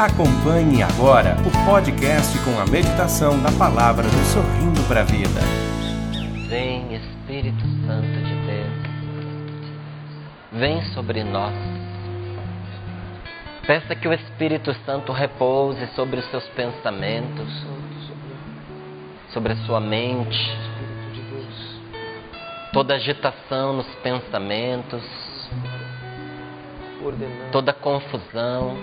Acompanhe agora o podcast com a meditação da palavra do Sorrindo para a Vida. Vem, Espírito Santo de Deus, vem sobre nós. Peça que o Espírito Santo repouse sobre os seus pensamentos, sobre a sua mente, toda agitação nos pensamentos, toda confusão,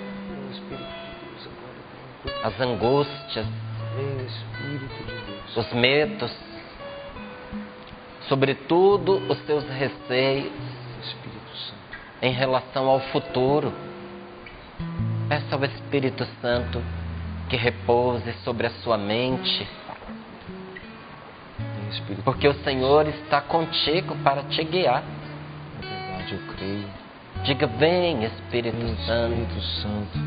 as angústias, os medos, sobretudo os seus receios. Em relação ao futuro. Peça ao Espírito Santo que repouse sobre a sua mente, porque o Senhor está contigo para te guiar. verdade, eu creio. Diga: Vem, Espírito Santo, Espírito Santo,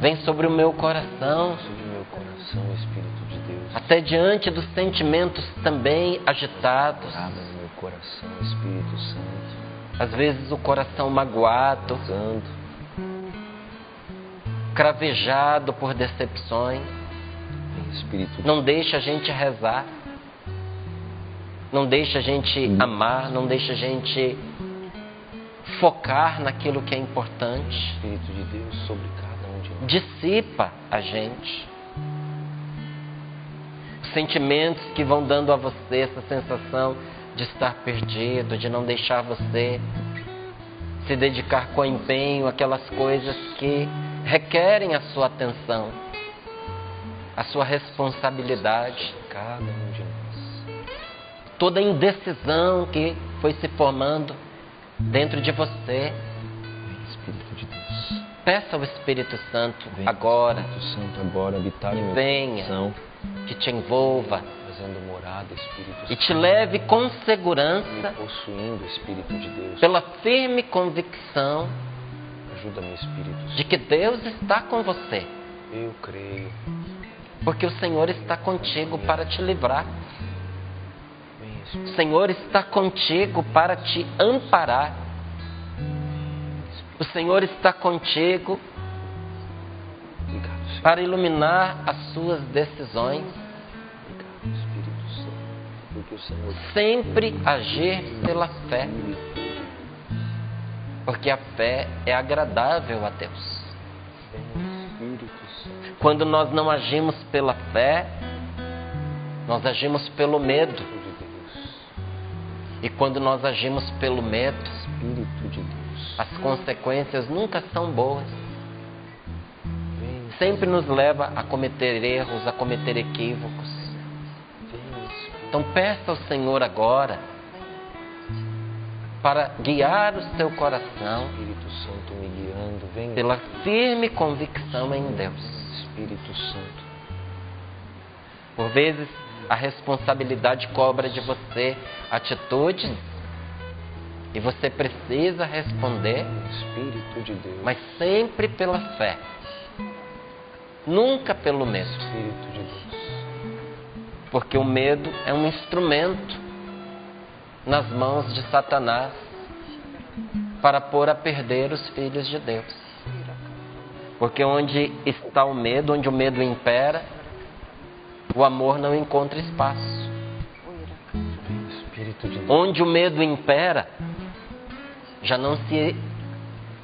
vem sobre o meu coração. sobre o meu coração, Espírito de Deus. até diante dos sentimentos também agitados, Abra meu coração, Espírito Santo. às vezes o coração magoado, Santo, cravejado por decepções. Espírito Não deixa a gente rezar, não deixa a gente amar, não deixa a gente focar naquilo que é importante. Espírito de Deus sobre cada. Dissipa a gente. Os sentimentos que vão dando a você essa sensação de estar perdido, de não deixar você se dedicar com empenho àquelas coisas que requerem a sua atenção, a sua responsabilidade, Cada um de nós. toda indecisão que foi se formando dentro de você. Espírito de Deus. Peça ao Espírito Santo Vem, agora Espírito Santo, agora habitar meu Venha. coração, que te envolva fazendo morada, Espírito e Santo. te leve com segurança possuindo, Espírito de Deus. pela firme convicção Ajuda-me, Espírito de Santo. que Deus está com você, Eu creio. porque o Senhor está contigo para te livrar. O. Senhor está contigo para te amparar. O Senhor está contigo para iluminar as suas decisões, sempre agir pela fé, porque a fé é agradável a Deus. Quando nós não agimos pela fé, nós agimos pelo medo. E quando nós agimos pelo medo, Espírito de Deus. As consequências nunca são boas. Sempre nos leva a cometer erros, a cometer equívocos. Então peça ao Senhor agora para guiar o seu coração Espírito Santo me guiando. Vem, pela firme convicção em Deus. Espírito Santo. Por vezes a responsabilidade cobra de você atitudes e você precisa responder, Espírito de Deus. mas sempre pela fé, nunca pelo medo, Espírito de Deus. porque o medo é um instrumento nas mãos de Satanás para pôr a perder os filhos de Deus. Porque onde está o medo, onde o medo impera, o amor não encontra espaço. Onde o medo impera, já não se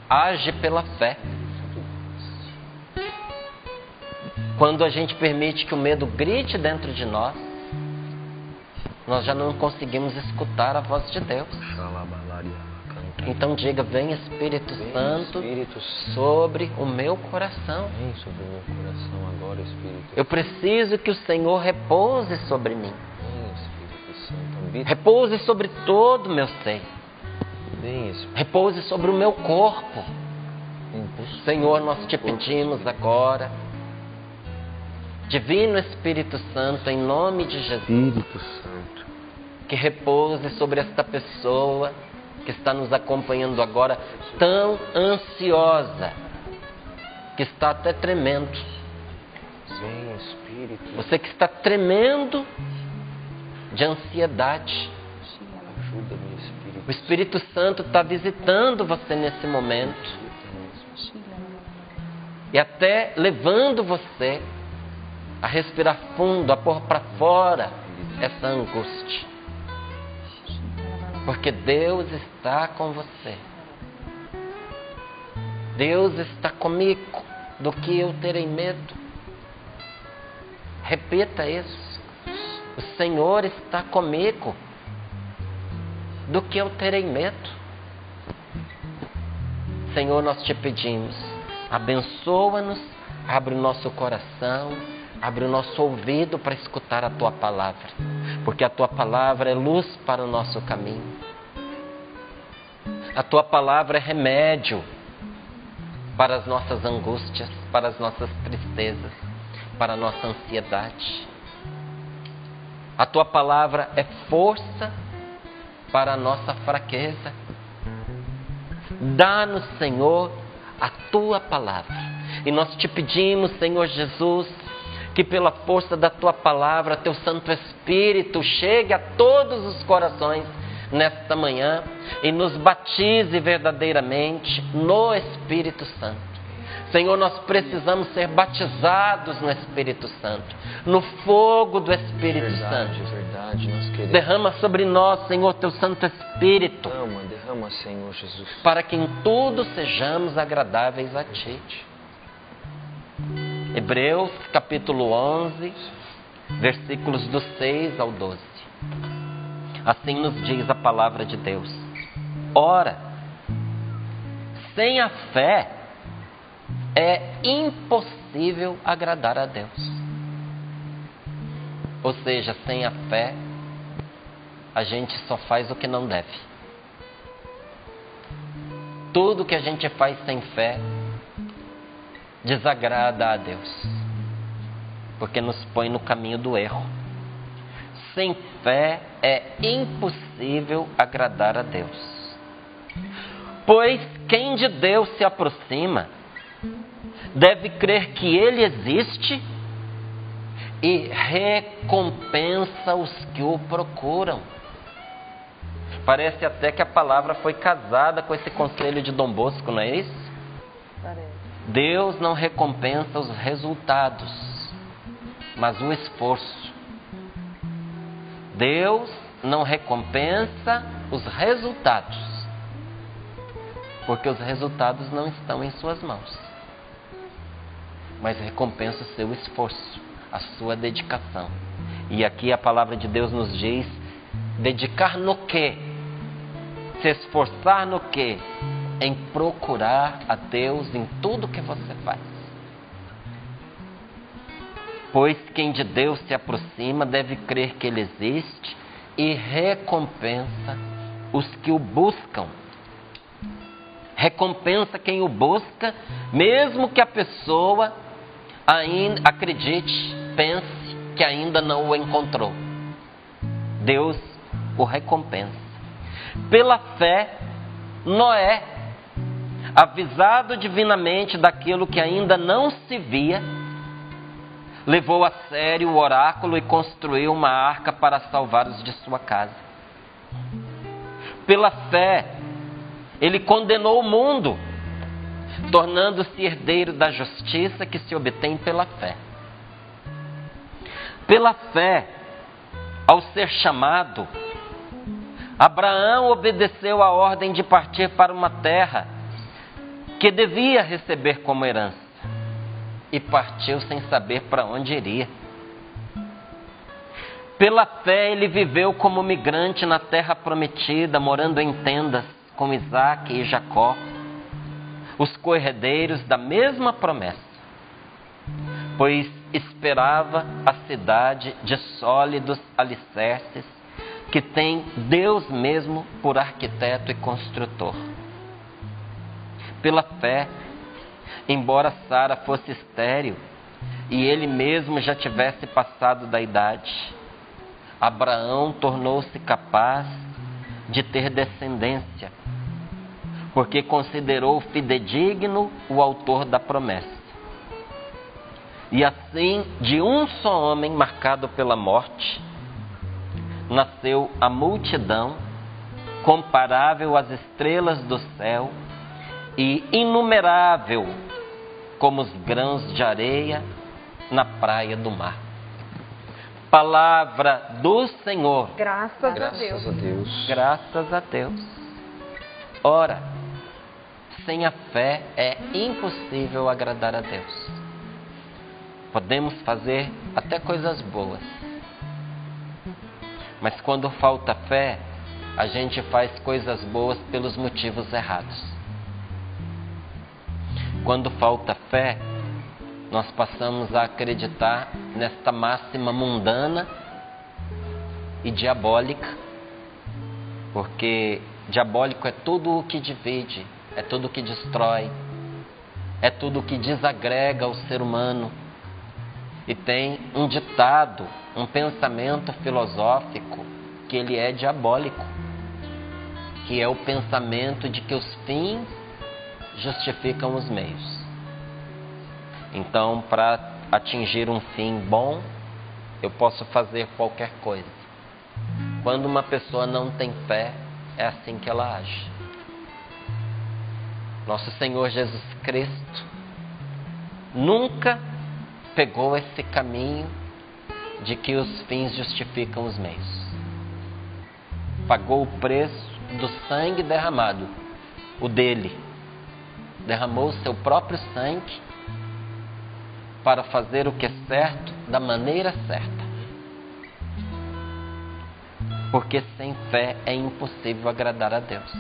age pela fé. Quando a gente permite que o medo grite dentro de nós, nós já não conseguimos escutar a voz de Deus. Então diga: Vem Espírito Vem, Santo Espírito sobre o meu coração. Vem sobre o meu coração agora, Espírito. Eu preciso que o Senhor repouse sobre mim. Vem, Espírito Santo. Repouse sobre todo o meu ser. Vem, Espírito. Repouse sobre o meu corpo. Senhor, nós te pedimos agora, Divino Espírito Santo, em nome de Jesus, Espírito Santo. que repouse sobre esta pessoa que está nos acompanhando agora, tão ansiosa, que está até tremendo. Vem, Espírito. Você que está tremendo de ansiedade. Ajuda-me, Espírito. O Espírito Santo está visitando você nesse momento. e até levando você a respirar fundo, a pôr para fora essa angústia. Porque Deus está com você. Deus está comigo. Do que eu terei medo? Repita isso. O Senhor está comigo. Do que eu terei medo? Senhor, nós te pedimos, abençoa-nos, abre o nosso coração, abre o nosso ouvido para escutar a tua palavra, porque a tua palavra é luz para o nosso caminho. A tua palavra é remédio para as nossas angústias, para as nossas tristezas, para a nossa ansiedade. A tua palavra é força para a nossa fraqueza. Dá-nos, Senhor, a tua palavra. E nós te pedimos, Senhor Jesus, que pela força da tua palavra, teu Santo Espírito chegue a todos os corações nesta manhã e nos batize verdadeiramente no Espírito Santo. Senhor, nós precisamos ser batizados no Espírito Santo, no fogo do Espírito verdade, Santo. verdade, nós queremos. Derrama sobre nós, Senhor, teu Santo Espírito, Derrama, derrama, Senhor Jesus. para que em tudo sejamos agradáveis a Ti. Hebreus capítulo 11, versículos do 6 ao 12. Assim nos diz a palavra de Deus. Ora, sem a fé é impossível agradar a Deus. Ou seja, sem a fé, a gente só faz o que não deve. Tudo que a gente faz sem fé desagrada a Deus, porque nos põe no caminho do erro. Sem fé é impossível agradar a Deus. Pois quem de Deus se aproxima deve crer que Ele existe e recompensa os que o procuram. Parece até que a palavra foi casada com esse conselho de Dom Bosco, não é isso? Parece. Deus não recompensa os resultados, mas o esforço. Deus não recompensa os resultados, porque os resultados não estão em suas mãos, mas recompensa o seu esforço, a sua dedicação. E aqui a palavra de Deus nos diz: dedicar no quê? Se esforçar no quê? Em procurar a Deus em tudo que você faz. Pois quem de Deus se aproxima deve crer que Ele existe e recompensa os que o buscam. Recompensa quem o busca, mesmo que a pessoa ainda acredite, pense que ainda não o encontrou. Deus o recompensa. Pela fé, Noé, avisado divinamente daquilo que ainda não se via, levou a sério o oráculo e construiu uma arca para salvar os de sua casa. Pela fé, ele condenou o mundo, tornando-se herdeiro da justiça que se obtém pela fé. Pela fé, ao ser chamado, Abraão obedeceu a ordem de partir para uma terra que devia receber como herança e partiu sem saber para onde iria. Pela fé, ele viveu como migrante na terra prometida, morando em tendas com Isaac e Jacó, os corredeiros da mesma promessa, pois esperava a cidade de sólidos alicerces que tem Deus mesmo por arquiteto e construtor. Pela fé, embora Sara fosse estéril e ele mesmo já tivesse passado da idade, Abraão tornou-se capaz de ter descendência, porque considerou fidedigno o autor da promessa. E assim, de um só homem marcado pela morte, nasceu a multidão comparável às estrelas do céu e inumerável como os grãos de areia na praia do mar. Palavra do Senhor. Graças, Graças a Deus. a Deus. Graças a Deus. Ora, sem a fé é impossível agradar a Deus. Podemos fazer até coisas boas. Mas quando falta fé, a gente faz coisas boas pelos motivos errados. Quando falta fé, nós passamos a acreditar nesta máxima mundana e diabólica, porque diabólico é tudo o que divide, é tudo que destrói, é tudo que desagrega o ser humano. E tem um ditado, um pensamento filosófico que ele é diabólico, que é o pensamento de que os fins justificam os meios. Então, para atingir um fim bom, eu posso fazer qualquer coisa. Quando uma pessoa não tem fé, é assim que ela age. Nosso Senhor Jesus Cristo nunca pegou esse caminho de que os fins justificam os meios. Pagou o preço do sangue derramado, o dele. Derramou o seu próprio sangue para fazer o que é certo da maneira certa. Porque sem fé é impossível agradar a Deus.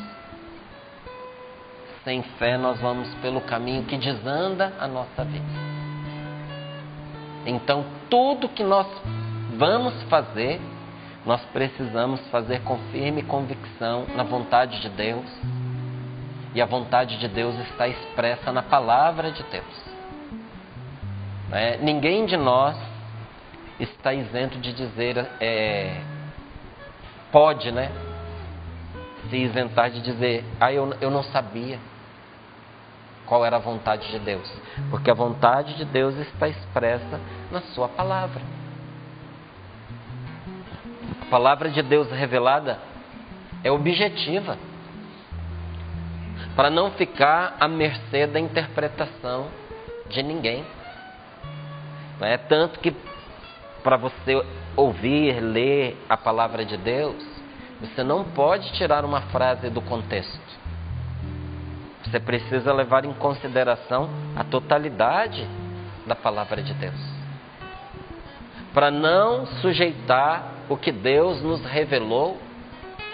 Sem fé nós vamos pelo caminho que desanda a nossa vida. Então, tudo que nós vamos fazer, nós precisamos fazer com firme convicção na vontade de Deus. E a vontade de Deus está expressa na palavra de Deus. É, ninguém de nós está isento de dizer, é, pode, né? Se isentar de dizer, ah, eu, eu não sabia qual era a vontade de Deus. Porque a vontade de Deus está expressa na Sua palavra. A palavra de Deus revelada é objetiva, para não ficar à mercê da interpretação de ninguém. É tanto que para você ouvir, ler a palavra de Deus, você não pode tirar uma frase do contexto. Você precisa levar em consideração a totalidade da palavra de Deus. Para não sujeitar o que Deus nos revelou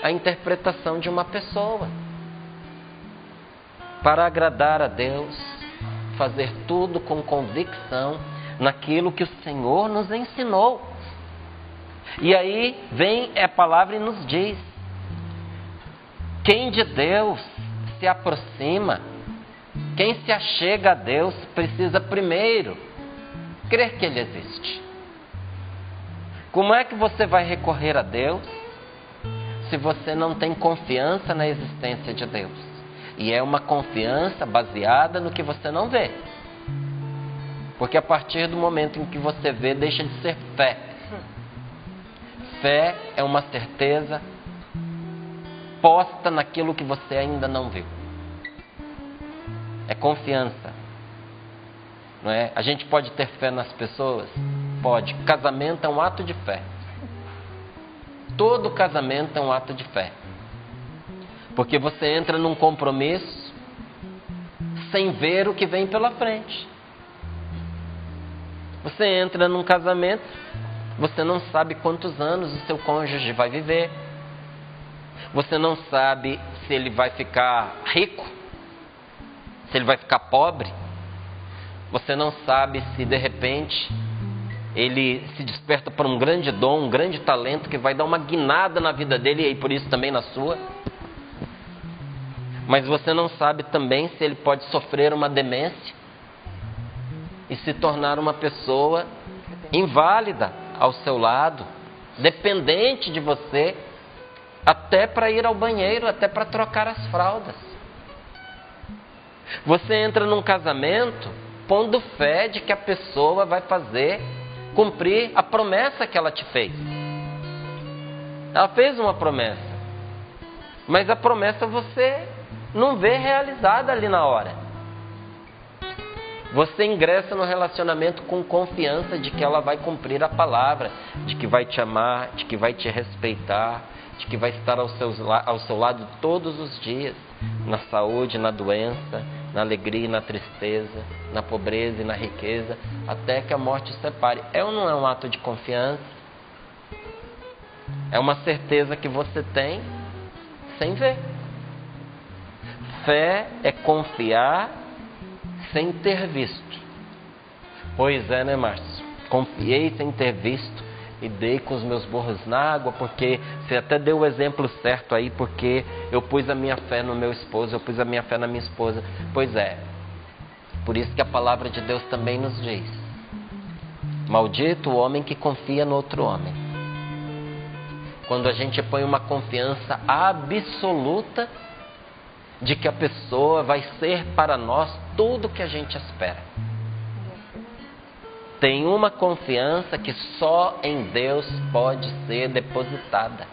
à interpretação de uma pessoa. Para agradar a Deus, fazer tudo com convicção naquilo que o Senhor nos ensinou. E aí vem a palavra e nos diz: quem de Deus se aproxima, quem se achega a Deus, precisa primeiro crer que Ele existe. Como é que você vai recorrer a Deus se você não tem confiança na existência de Deus? E é uma confiança baseada no que você não vê. Porque a partir do momento em que você vê, deixa de ser fé. Fé é uma certeza posta naquilo que você ainda não viu. É confiança. Não é? A gente pode ter fé nas pessoas? Pode. Casamento é um ato de fé. Todo casamento é um ato de fé. Porque você entra num compromisso sem ver o que vem pela frente. Você entra num casamento, você não sabe quantos anos o seu cônjuge vai viver. Você não sabe se ele vai ficar rico, se ele vai ficar pobre. Você não sabe se de repente ele se desperta para um grande dom, um grande talento que vai dar uma guinada na vida dele e por isso também na sua. Mas você não sabe também se ele pode sofrer uma demência e se tornar uma pessoa inválida ao seu lado, dependente de você, até para ir ao banheiro, até para trocar as fraldas. Você entra num casamento pondo fé de que a pessoa vai fazer cumprir a promessa que ela te fez. Ela fez uma promessa, mas a promessa você não vê realizada ali na hora. Você ingressa no relacionamento com confiança de que ela vai cumprir a palavra, de que vai te amar, de que vai te respeitar, de que vai estar ao seu, ao seu lado todos os dias, na saúde, na doença, na alegria e na tristeza, na pobreza e na riqueza, até que a morte os separe. É ou não é um ato de confiança? É uma certeza que você tem sem ver. Fé é confiar sem ter visto. Pois é, né, Márcio? Confiei sem ter visto e dei com os meus burros na água, porque você até deu o exemplo certo aí, porque eu pus a minha fé no meu esposo, eu pus a minha fé na minha esposa. Pois é, por isso que a palavra de Deus também nos diz: Maldito o homem que confia no outro homem. Quando a gente põe uma confiança absoluta de que a pessoa vai ser para nós tudo o que a gente espera. Tem uma confiança que só em Deus pode ser depositada.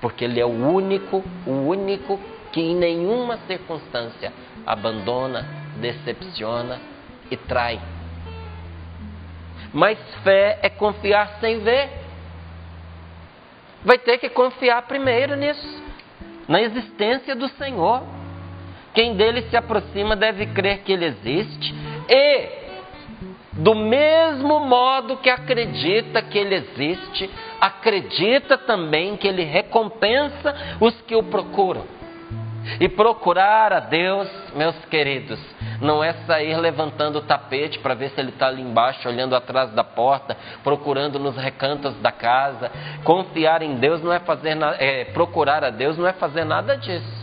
Porque Ele é o único, o único que em nenhuma circunstância abandona, decepciona e trai. Mas fé é confiar sem ver. Vai ter que confiar primeiro nisso na existência do Senhor. Quem dele se aproxima deve crer que ele existe e, do mesmo modo que acredita que ele existe, acredita também que ele recompensa os que o procuram. E procurar a Deus, meus queridos, não é sair levantando o tapete para ver se ele está ali embaixo, olhando atrás da porta, procurando nos recantos da casa. Confiar em Deus não é fazer é, procurar a Deus não é fazer nada disso.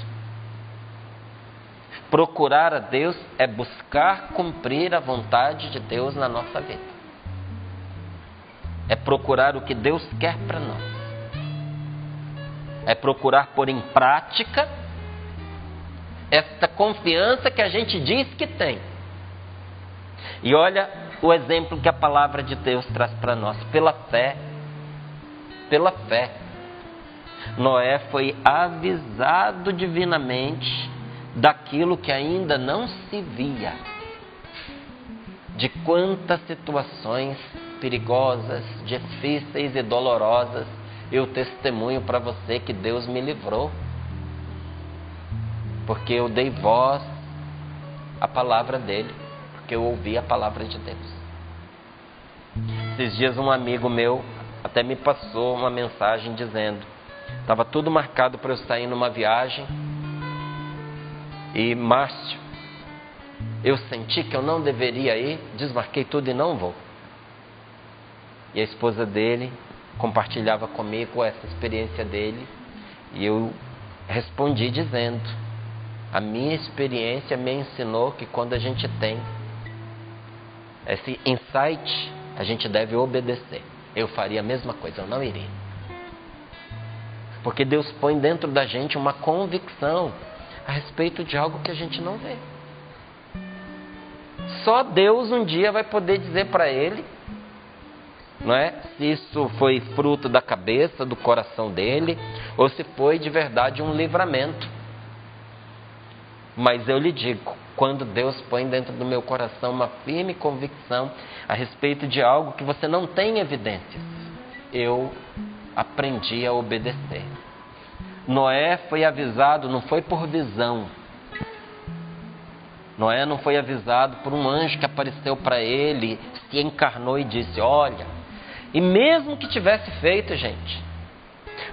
Procurar a Deus é buscar cumprir a vontade de Deus na nossa vida. É procurar o que Deus quer para nós. É procurar pôr em prática esta confiança que a gente diz que tem. E olha o exemplo que a palavra de Deus traz para nós, pela fé. Pela fé. Noé foi avisado divinamente daquilo que ainda não se via. De quantas situações perigosas, difíceis e dolorosas eu testemunho para você que Deus me livrou porque eu dei voz à palavra dele, porque eu ouvi a palavra de Deus. Esses dias um amigo meu até me passou uma mensagem dizendo: estava tudo marcado para eu sair numa viagem e Márcio, eu senti que eu não deveria ir, desmarquei tudo e não vou. E a esposa dele compartilhava comigo essa experiência dele e eu respondi dizendo: a minha experiência me ensinou que quando a gente tem esse insight, a gente deve obedecer. Eu faria a mesma coisa, eu não iria. Porque Deus põe dentro da gente uma convicção a respeito de algo que a gente não vê. Só Deus um dia vai poder dizer para ele, não é? Se isso foi fruto da cabeça, do coração dele, ou se foi de verdade um livramento. Mas eu lhe digo, quando Deus põe dentro do meu coração uma firme convicção a respeito de algo que você não tem evidências, eu aprendi a obedecer. Noé foi avisado, não foi por visão. Noé não foi avisado por um anjo que apareceu para ele, se encarnou e disse: Olha. E mesmo que tivesse feito, gente,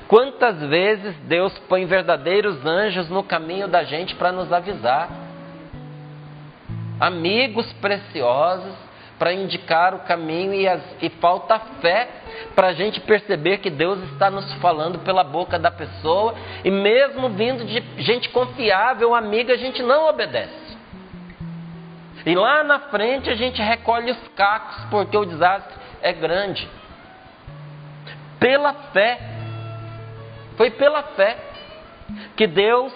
Quantas vezes Deus põe verdadeiros anjos no caminho da gente para nos avisar? Amigos preciosos para indicar o caminho e, as, e falta fé para a gente perceber que Deus está nos falando pela boca da pessoa e mesmo vindo de gente confiável, amiga, a gente não obedece. E lá na frente a gente recolhe os cacos porque o desastre é grande. Pela fé, foi pela fé que Deus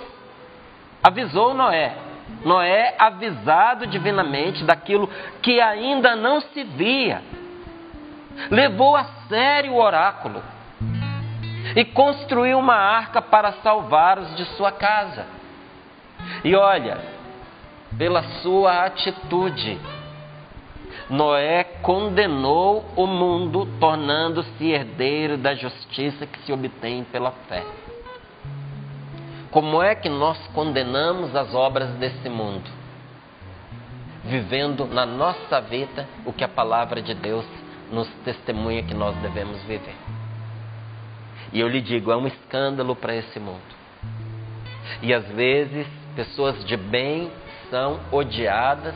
avisou Noé. Noé, avisado divinamente daquilo que ainda não se via, levou a sério o oráculo e construiu uma arca para salvar os de sua casa. E olha, pela sua atitude. Noé condenou o mundo, tornando-se herdeiro da justiça que se obtém pela fé. Como é que nós condenamos as obras desse mundo? Vivendo na nossa vida o que a palavra de Deus nos testemunha que nós devemos viver. E eu lhe digo, é um escândalo para esse mundo. E às vezes, pessoas de bem são odiadas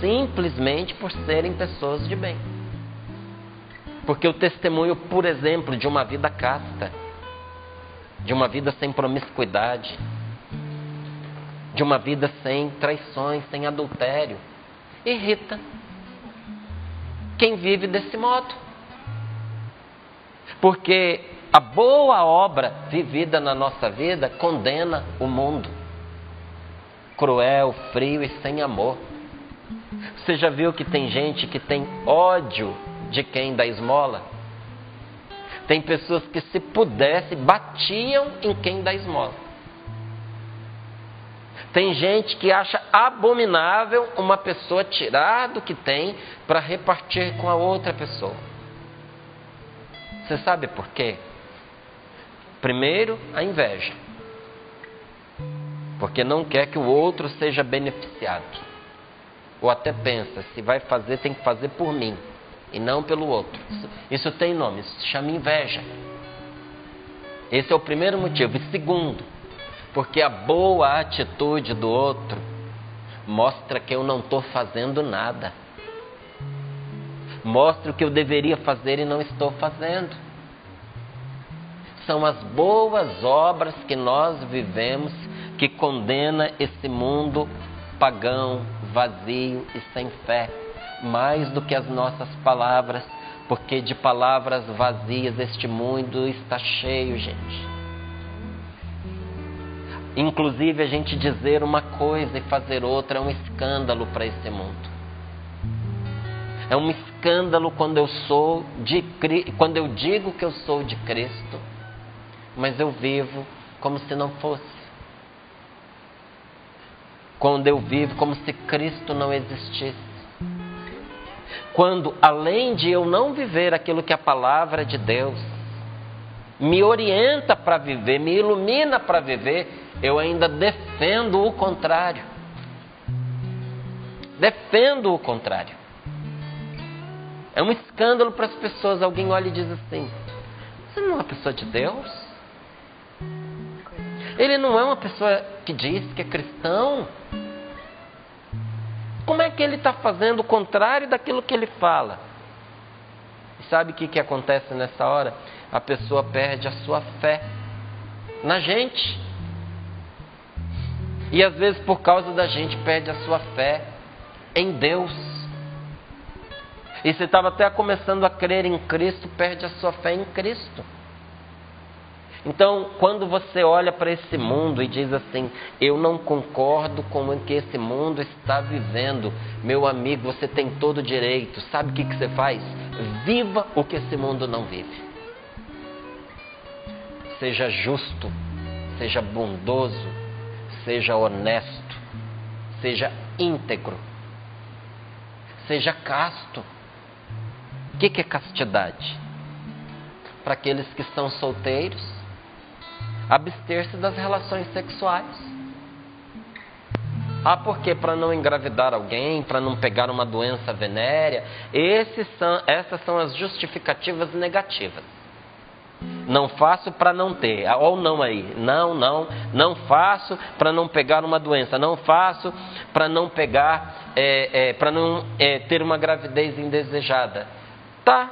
simplesmente por serem pessoas de bem. Porque o testemunho, por exemplo, de uma vida casta, de uma vida sem promiscuidade, de uma vida sem traições, sem adultério, irrita quem vive desse modo. Porque a boa obra vivida na nossa vida condena o mundo. Cruel, frio e sem amor. Você já viu que tem gente que tem ódio de quem dá esmola? Tem pessoas que, se pudesse, batiam em quem dá esmola. Tem gente que acha abominável uma pessoa tirar do que tem para repartir com a outra pessoa. Você sabe por quê? Primeiro, a inveja. Porque não quer que o outro seja beneficiado. Ou até pensa, se vai fazer, tem que fazer por mim e não pelo outro. Isso, isso tem nome, isso se chama inveja. Esse é o primeiro motivo. E segundo, porque a boa atitude do outro mostra que eu não estou fazendo nada. Mostra o que eu deveria fazer e não estou fazendo. São as boas obras que nós vivemos que condena esse mundo pagão, vazio e sem fé, mais do que as nossas palavras, porque de palavras vazias este mundo está cheio, gente. Inclusive, a gente dizer uma coisa e fazer outra é um escândalo para esse mundo. É um escândalo quando eu sou de quando eu digo que eu sou de Cristo, mas eu vivo como se não fosse quando eu vivo como se Cristo não existisse. Quando, além de eu não viver aquilo que a palavra de Deus me orienta para viver, me ilumina para viver, eu ainda defendo o contrário. Defendo o contrário. É um escândalo para as pessoas. Alguém olha e diz assim: Você não é uma pessoa de Deus? Ele não é uma pessoa que diz que é cristão. Como é que ele está fazendo o contrário daquilo que ele fala? E sabe o que, que acontece nessa hora? A pessoa perde a sua fé na gente. E às vezes, por causa da gente, perde a sua fé em Deus. E você estava até começando a crer em Cristo, perde a sua fé em Cristo. Então, quando você olha para esse mundo e diz assim: Eu não concordo com o que esse mundo está vivendo, meu amigo, você tem todo o direito. Sabe o que, que você faz? Viva o que esse mundo não vive. Seja justo, seja bondoso, seja honesto, seja íntegro, seja casto. O que, que é castidade? Para aqueles que são solteiros, abster-se das relações sexuais. Ah, porque para não engravidar alguém, para não pegar uma doença venérea, são, essas são as justificativas negativas. Não faço para não ter, ah, ou não aí, não, não, não faço para não pegar uma doença, não faço para não pegar, é, é, para não é, ter uma gravidez indesejada. Tá,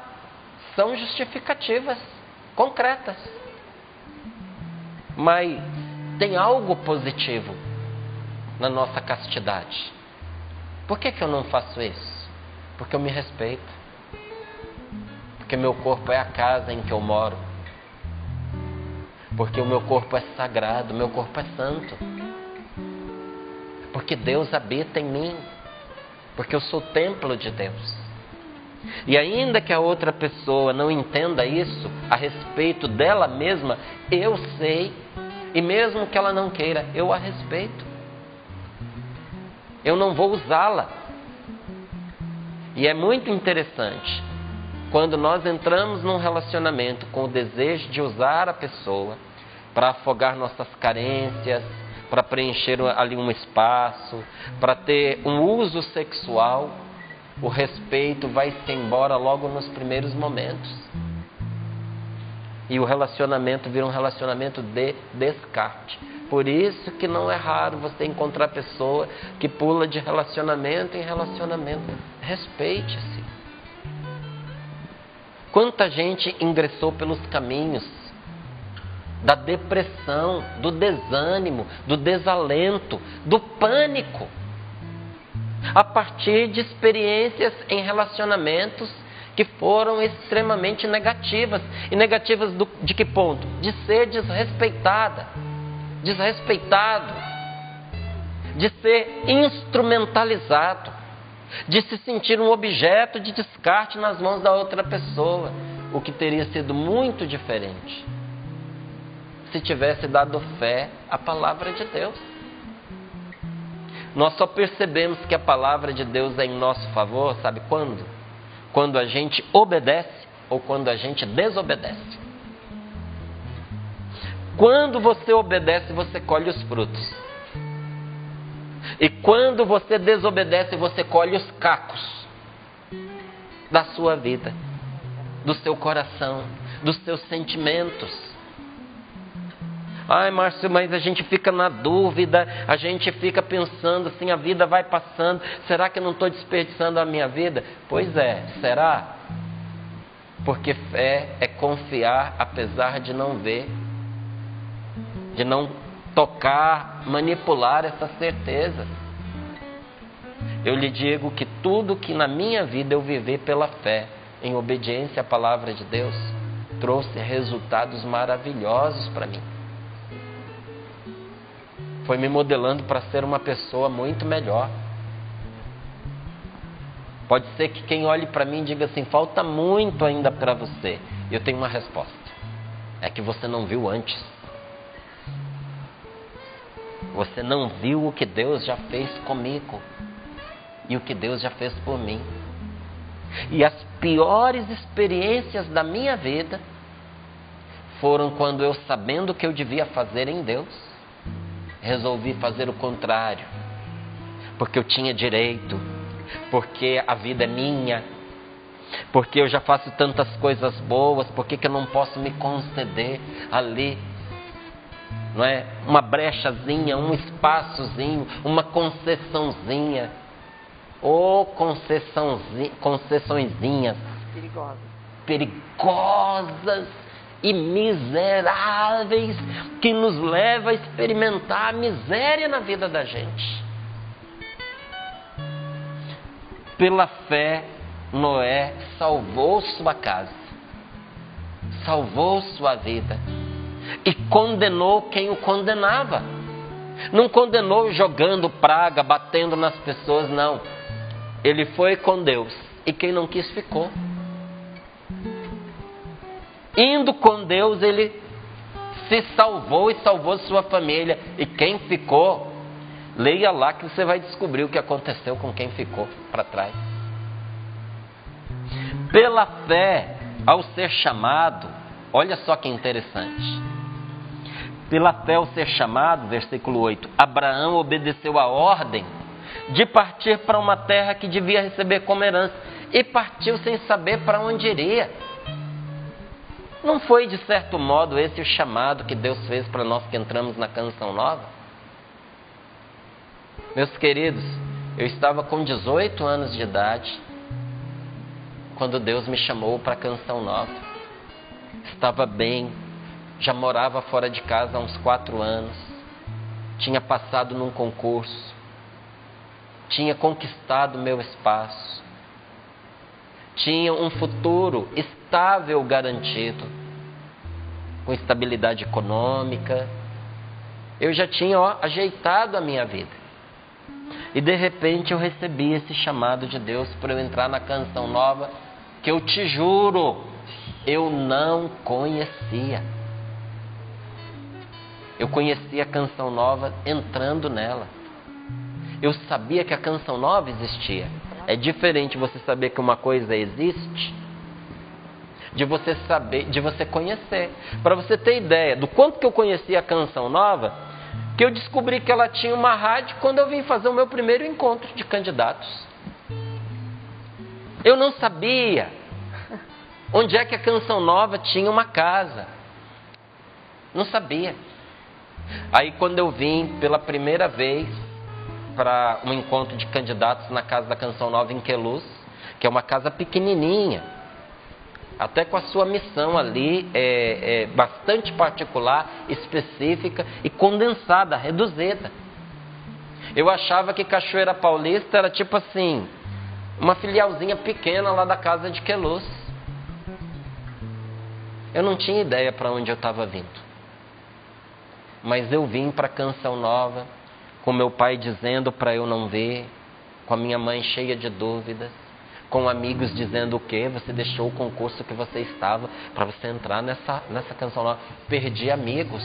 são justificativas concretas. Mas tem algo positivo na nossa castidade. Por que, que eu não faço isso? Porque eu me respeito. Porque meu corpo é a casa em que eu moro. Porque o meu corpo é sagrado, meu corpo é santo. Porque Deus habita em mim. Porque eu sou templo de Deus. E ainda que a outra pessoa não entenda isso a respeito dela mesma, eu sei, e mesmo que ela não queira, eu a respeito. Eu não vou usá-la. E é muito interessante quando nós entramos num relacionamento com o desejo de usar a pessoa para afogar nossas carências, para preencher ali um espaço, para ter um uso sexual, o respeito vai se embora logo nos primeiros momentos. E o relacionamento vira um relacionamento de descarte. Por isso que não é raro você encontrar pessoa que pula de relacionamento em relacionamento. Respeite-se. Quanta gente ingressou pelos caminhos da depressão, do desânimo, do desalento, do pânico, a partir de experiências em relacionamentos que foram extremamente negativas. E negativas do, de que ponto? De ser desrespeitada, desrespeitado, de ser instrumentalizado, de se sentir um objeto de descarte nas mãos da outra pessoa, o que teria sido muito diferente se tivesse dado fé à palavra de Deus. Nós só percebemos que a palavra de Deus é em nosso favor, sabe quando? quando a gente obedece ou quando a gente desobedece. Quando você obedece, você colhe os frutos. E quando você desobedece, você colhe os cacos da sua vida, do seu coração, dos seus sentimentos. Ai, Márcio, mas a gente fica na dúvida, a gente fica pensando assim, a vida vai passando, será que eu não estou desperdiçando a minha vida? Pois é, será? Porque fé é confiar apesar de não ver, de não tocar, manipular essa certeza. Eu lhe digo que tudo que na minha vida eu vivi pela fé, em obediência à palavra de Deus, trouxe resultados maravilhosos para mim foi me modelando para ser uma pessoa muito melhor. Pode ser que quem olhe para mim diga assim: falta muito ainda para você. Eu tenho uma resposta: é que você não viu antes. Você não viu o que Deus já fez comigo e o que Deus já fez por mim. E as piores experiências da minha vida foram quando eu, sabendo o que eu devia fazer em Deus, resolvi fazer o contrário, porque eu tinha direito, porque a vida é minha, porque eu já faço tantas coisas boas, por que, eu não posso me conceder ali? Não é? Uma brechazinha, um espaçozinho, uma concessãozinha. Ou concessãozinha, concessõezinhas. Perigosas. Perigosas e miseráveis que nos leva a experimentar a miséria na vida da gente. Pela fé, Noé salvou sua casa, salvou sua vida e condenou quem o condenava. Não condenou jogando praga, batendo nas pessoas, não. Ele foi com Deus e quem não quis ficou. Indo com Deus, ele se salvou e salvou sua família. E quem ficou, leia lá que você vai descobrir o que aconteceu com quem ficou para trás. Pela fé, ao ser chamado, olha só que interessante. Pela fé, ao ser chamado, versículo 8, Abraão obedeceu a ordem de partir para uma terra que devia receber como herança e partiu sem saber para onde iria. Não foi, de certo modo, esse o chamado que Deus fez para nós que entramos na canção nova? Meus queridos, eu estava com 18 anos de idade quando Deus me chamou para a canção nova. Estava bem, já morava fora de casa há uns quatro anos, tinha passado num concurso, tinha conquistado meu espaço, tinha um futuro estável garantido, com estabilidade econômica. Eu já tinha ó, ajeitado a minha vida. E de repente eu recebi esse chamado de Deus para eu entrar na canção nova que eu te juro, eu não conhecia. Eu conheci a canção nova entrando nela. Eu sabia que a canção nova existia. É diferente você saber que uma coisa existe de você saber, de você conhecer. Para você ter ideia do quanto que eu conhecia a canção nova, que eu descobri que ela tinha uma rádio quando eu vim fazer o meu primeiro encontro de candidatos. Eu não sabia onde é que a canção nova tinha uma casa. Não sabia. Aí quando eu vim pela primeira vez para um encontro de candidatos na casa da Canção Nova em Queluz, que é uma casa pequenininha, até com a sua missão ali é, é, bastante particular, específica e condensada, reduzida. Eu achava que Cachoeira Paulista era tipo assim, uma filialzinha pequena lá da casa de Queluz. Eu não tinha ideia para onde eu estava vindo. Mas eu vim para Canção Nova, com meu pai dizendo para eu não ver, com a minha mãe cheia de dúvidas com amigos dizendo o quê? Você deixou o concurso que você estava para você entrar nessa, nessa canção nova. Perdi amigos.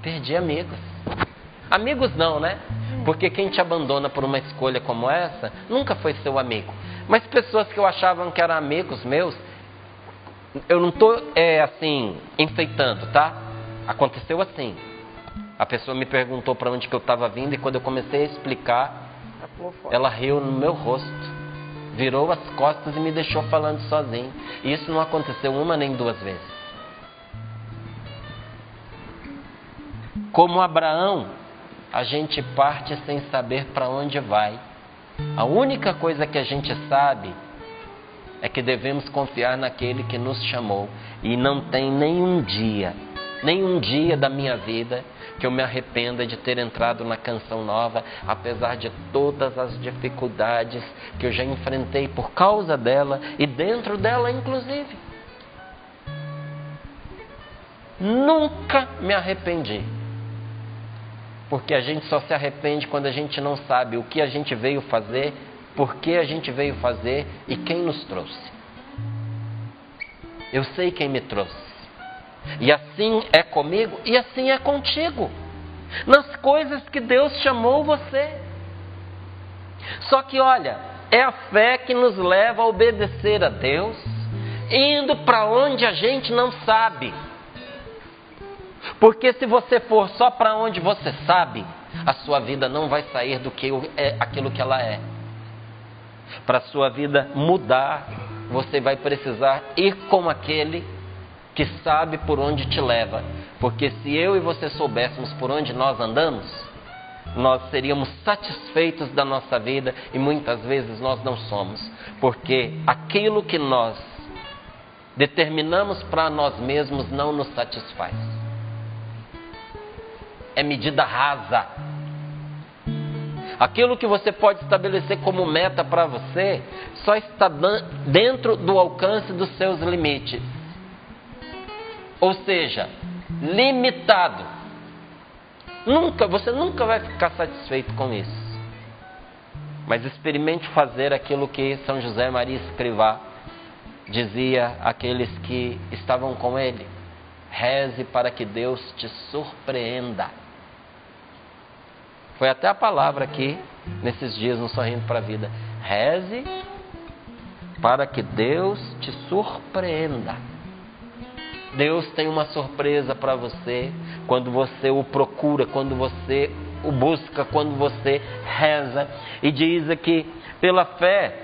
Perdi amigos. Amigos não, né? Porque quem te abandona por uma escolha como essa nunca foi seu amigo. Mas pessoas que eu achava que eram amigos meus, eu não estou é, assim enfeitando, tá? Aconteceu assim. A pessoa me perguntou para onde que eu estava vindo e quando eu comecei a explicar, ela riu no meu rosto, virou as costas e me deixou falando sozinho. E isso não aconteceu uma nem duas vezes. Como Abraão, a gente parte sem saber para onde vai. A única coisa que a gente sabe é que devemos confiar naquele que nos chamou. E não tem nenhum dia, nenhum dia da minha vida que eu me arrependa de ter entrado na canção nova, apesar de todas as dificuldades que eu já enfrentei por causa dela e dentro dela, inclusive. Nunca me arrependi. Porque a gente só se arrepende quando a gente não sabe o que a gente veio fazer, por que a gente veio fazer e quem nos trouxe. Eu sei quem me trouxe. E assim é comigo e assim é contigo. Nas coisas que Deus chamou você. Só que olha, é a fé que nos leva a obedecer a Deus, indo para onde a gente não sabe. Porque se você for só para onde você sabe, a sua vida não vai sair do que é aquilo que ela é. Para a sua vida mudar, você vai precisar ir com aquele que sabe por onde te leva. Porque se eu e você soubéssemos por onde nós andamos, nós seríamos satisfeitos da nossa vida e muitas vezes nós não somos. Porque aquilo que nós determinamos para nós mesmos não nos satisfaz. É medida rasa. Aquilo que você pode estabelecer como meta para você só está dentro do alcance dos seus limites. Ou seja, limitado. Nunca, você nunca vai ficar satisfeito com isso. Mas experimente fazer aquilo que São José Maria Escrivá dizia àqueles que estavam com ele: reze para que Deus te surpreenda. Foi até a palavra aqui, nesses dias, no Sorrindo para a Vida. Reze para que Deus te surpreenda. Deus tem uma surpresa para você quando você o procura, quando você o busca, quando você reza. E diz aqui: pela fé,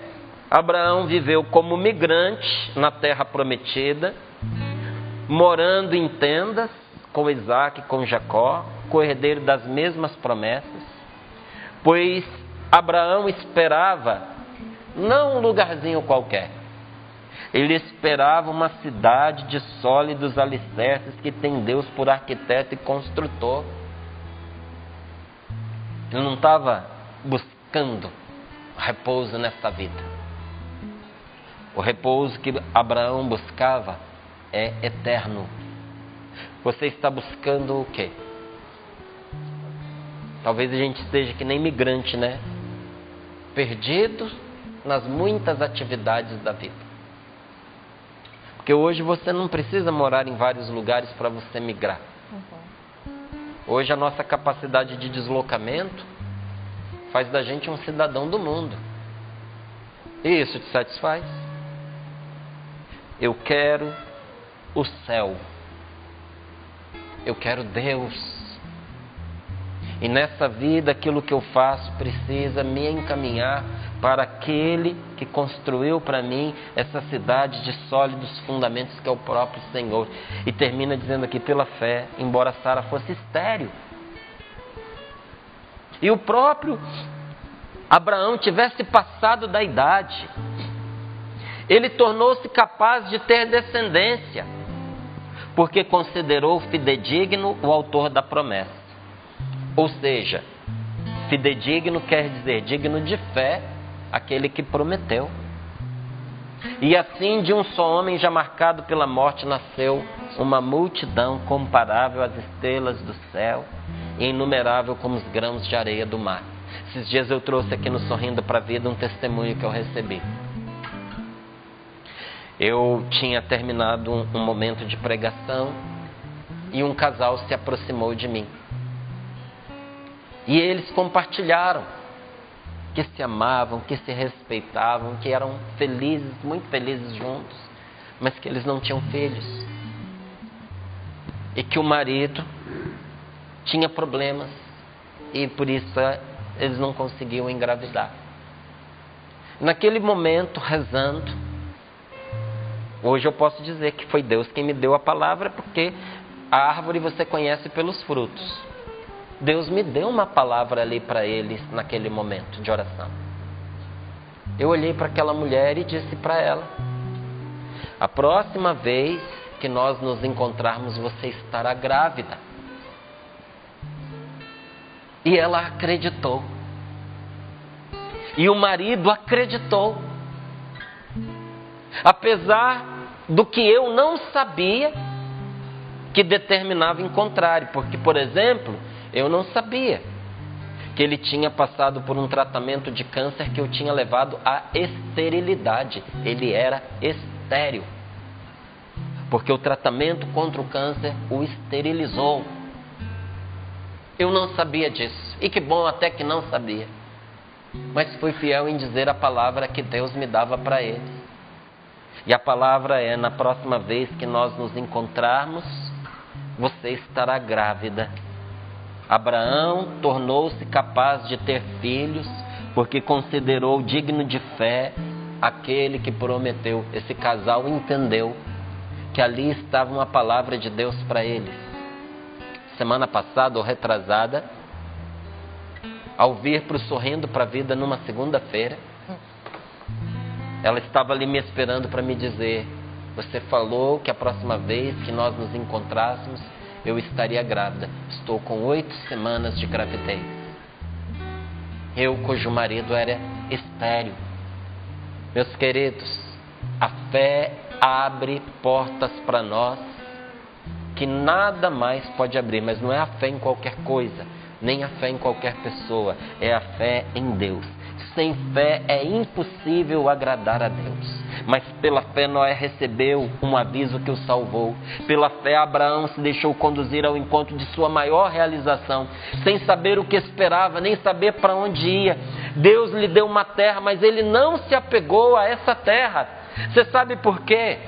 Abraão viveu como migrante na terra prometida, morando em tendas com Isaac e com Jacó, co-herdeiro das mesmas promessas, pois Abraão esperava não um lugarzinho qualquer, ele esperava uma cidade de sólidos alicerces que tem Deus por arquiteto e construtor. Ele não estava buscando repouso nesta vida. O repouso que Abraão buscava é eterno. Você está buscando o quê? Talvez a gente esteja que nem migrante, né? Perdido nas muitas atividades da vida. Porque hoje você não precisa morar em vários lugares para você migrar. Uhum. Hoje a nossa capacidade de deslocamento faz da gente um cidadão do mundo. E isso te satisfaz? Eu quero o céu. Eu quero Deus. E nessa vida, aquilo que eu faço precisa me encaminhar para aquele que construiu para mim essa cidade de sólidos fundamentos que é o próprio Senhor. E termina dizendo aqui pela fé, embora Sara fosse estéril. E o próprio Abraão tivesse passado da idade, ele tornou-se capaz de ter descendência, porque considerou fidedigno o autor da promessa. Ou seja, fidedigno quer dizer digno de fé, aquele que prometeu. E assim, de um só homem já marcado pela morte, nasceu uma multidão comparável às estrelas do céu e inumerável como os grãos de areia do mar. Esses dias eu trouxe aqui no Sorrindo para a Vida um testemunho que eu recebi. Eu tinha terminado um, um momento de pregação e um casal se aproximou de mim. E eles compartilharam que se amavam, que se respeitavam, que eram felizes, muito felizes juntos, mas que eles não tinham filhos. E que o marido tinha problemas e por isso eles não conseguiam engravidar. Naquele momento, rezando, hoje eu posso dizer que foi Deus quem me deu a palavra, porque a árvore você conhece pelos frutos. Deus me deu uma palavra ali para eles naquele momento de oração. Eu olhei para aquela mulher e disse para ela: A próxima vez que nós nos encontrarmos, você estará grávida. E ela acreditou. E o marido acreditou. Apesar do que eu não sabia que determinava em contrário, porque, por exemplo, eu não sabia que ele tinha passado por um tratamento de câncer que eu tinha levado à esterilidade. Ele era estéril. Porque o tratamento contra o câncer o esterilizou. Eu não sabia disso. E que bom até que não sabia. Mas fui fiel em dizer a palavra que Deus me dava para ele. E a palavra é: na próxima vez que nós nos encontrarmos, você estará grávida Abraão tornou-se capaz de ter filhos porque considerou digno de fé aquele que prometeu. Esse casal entendeu que ali estava uma palavra de Deus para eles. Semana passada ou retrasada, ao vir para o Sorrindo para a Vida numa segunda-feira, ela estava ali me esperando para me dizer: Você falou que a próxima vez que nós nos encontrássemos, eu estaria grávida. Estou com oito semanas de gravidez. Eu, cujo marido era estéreo. Meus queridos, a fé abre portas para nós que nada mais pode abrir, mas não é a fé em qualquer coisa, nem a fé em qualquer pessoa, é a fé em Deus. Sem fé é impossível agradar a Deus. Mas pela fé Noé recebeu um aviso que o salvou. Pela fé Abraão se deixou conduzir ao encontro de sua maior realização, sem saber o que esperava, nem saber para onde ia. Deus lhe deu uma terra, mas ele não se apegou a essa terra. Você sabe por quê?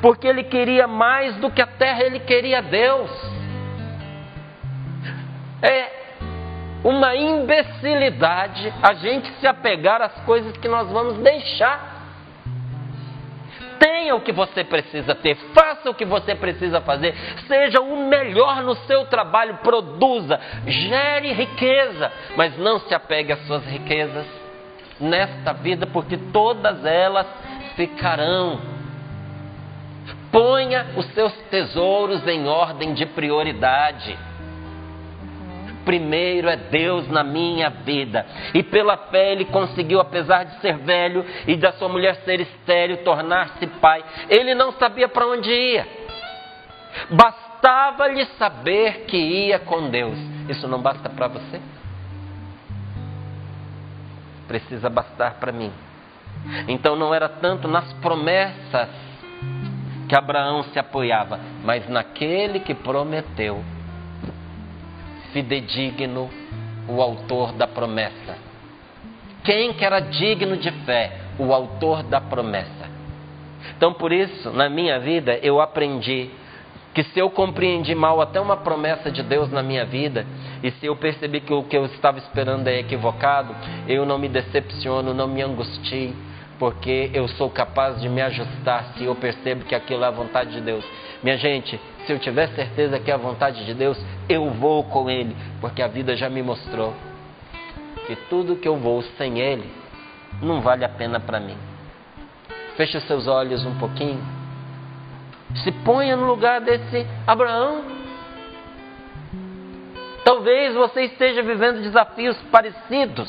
Porque ele queria mais do que a terra, ele queria Deus. É uma imbecilidade a gente se apegar às coisas que nós vamos deixar. Tenha o que você precisa ter, faça o que você precisa fazer, seja o melhor no seu trabalho, produza, gere riqueza, mas não se apegue às suas riquezas nesta vida, porque todas elas ficarão. Ponha os seus tesouros em ordem de prioridade. Primeiro é Deus na minha vida. E pela fé ele conseguiu, apesar de ser velho e da sua mulher ser estéril, tornar-se pai. Ele não sabia para onde ia. Bastava-lhe saber que ia com Deus. Isso não basta para você? Precisa bastar para mim. Então não era tanto nas promessas que Abraão se apoiava, mas naquele que prometeu fidedigno o autor da promessa. Quem que era digno de fé? O autor da promessa. Então, por isso, na minha vida, eu aprendi que se eu compreendi mal até uma promessa de Deus na minha vida, e se eu percebi que o que eu estava esperando é equivocado, eu não me decepciono, não me angustio, porque eu sou capaz de me ajustar se eu percebo que aquilo é a vontade de Deus. Minha gente, se eu tiver certeza que é a vontade de Deus, eu vou com Ele, porque a vida já me mostrou que tudo que eu vou sem Ele não vale a pena para mim. Feche seus olhos um pouquinho. Se ponha no lugar desse Abraão. Talvez você esteja vivendo desafios parecidos,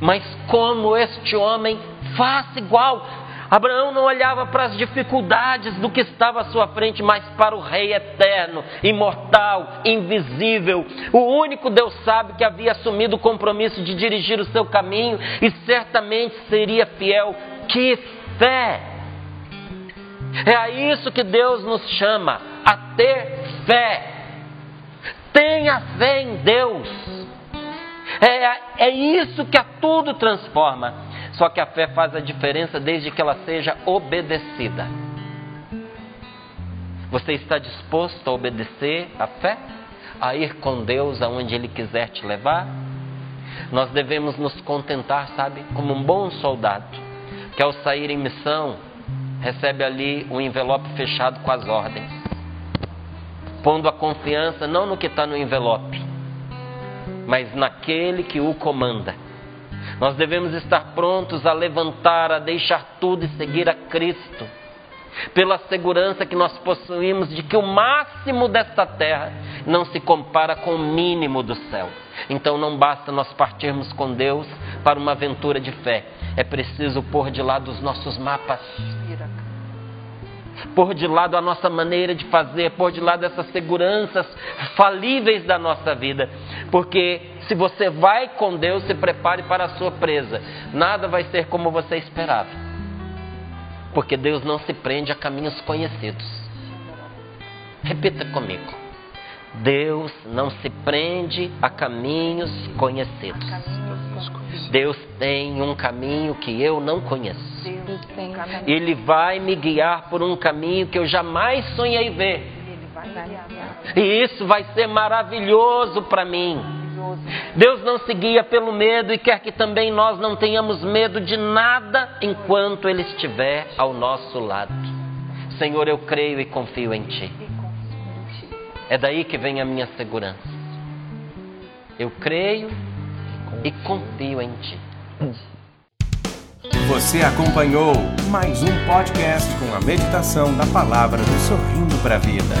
mas como este homem, faça igual. Abraão não olhava para as dificuldades do que estava à sua frente, mas para o Rei eterno, imortal, invisível, o único Deus sabe que havia assumido o compromisso de dirigir o seu caminho e certamente seria fiel. Que fé! É a isso que Deus nos chama, a ter fé. Tenha fé em Deus. É, é isso que a tudo transforma. Só que a fé faz a diferença desde que ela seja obedecida. Você está disposto a obedecer a fé? A ir com Deus aonde Ele quiser te levar? Nós devemos nos contentar, sabe, como um bom soldado, que ao sair em missão, recebe ali um envelope fechado com as ordens, pondo a confiança não no que está no envelope, mas naquele que o comanda. Nós devemos estar prontos a levantar, a deixar tudo e seguir a Cristo, pela segurança que nós possuímos de que o máximo desta terra não se compara com o mínimo do céu. Então não basta nós partirmos com Deus para uma aventura de fé, é preciso pôr de lado os nossos mapas pôr de lado a nossa maneira de fazer, pôr de lado essas seguranças falíveis da nossa vida. Porque se você vai com Deus, se prepare para a sua presa. Nada vai ser como você esperava. Porque Deus não se prende a caminhos conhecidos. Repita comigo. Deus não se prende a caminhos conhecidos. Deus tem um caminho que eu não conheço. Ele vai me guiar por um caminho que eu jamais sonhei ver. E isso vai ser maravilhoso para mim. Deus não se guia pelo medo e quer que também nós não tenhamos medo de nada enquanto Ele estiver ao nosso lado. Senhor, eu creio e confio em Ti. É daí que vem a minha segurança. Eu creio e confio em Ti. Você acompanhou mais um podcast com a meditação da palavra do Sorrindo para a Vida.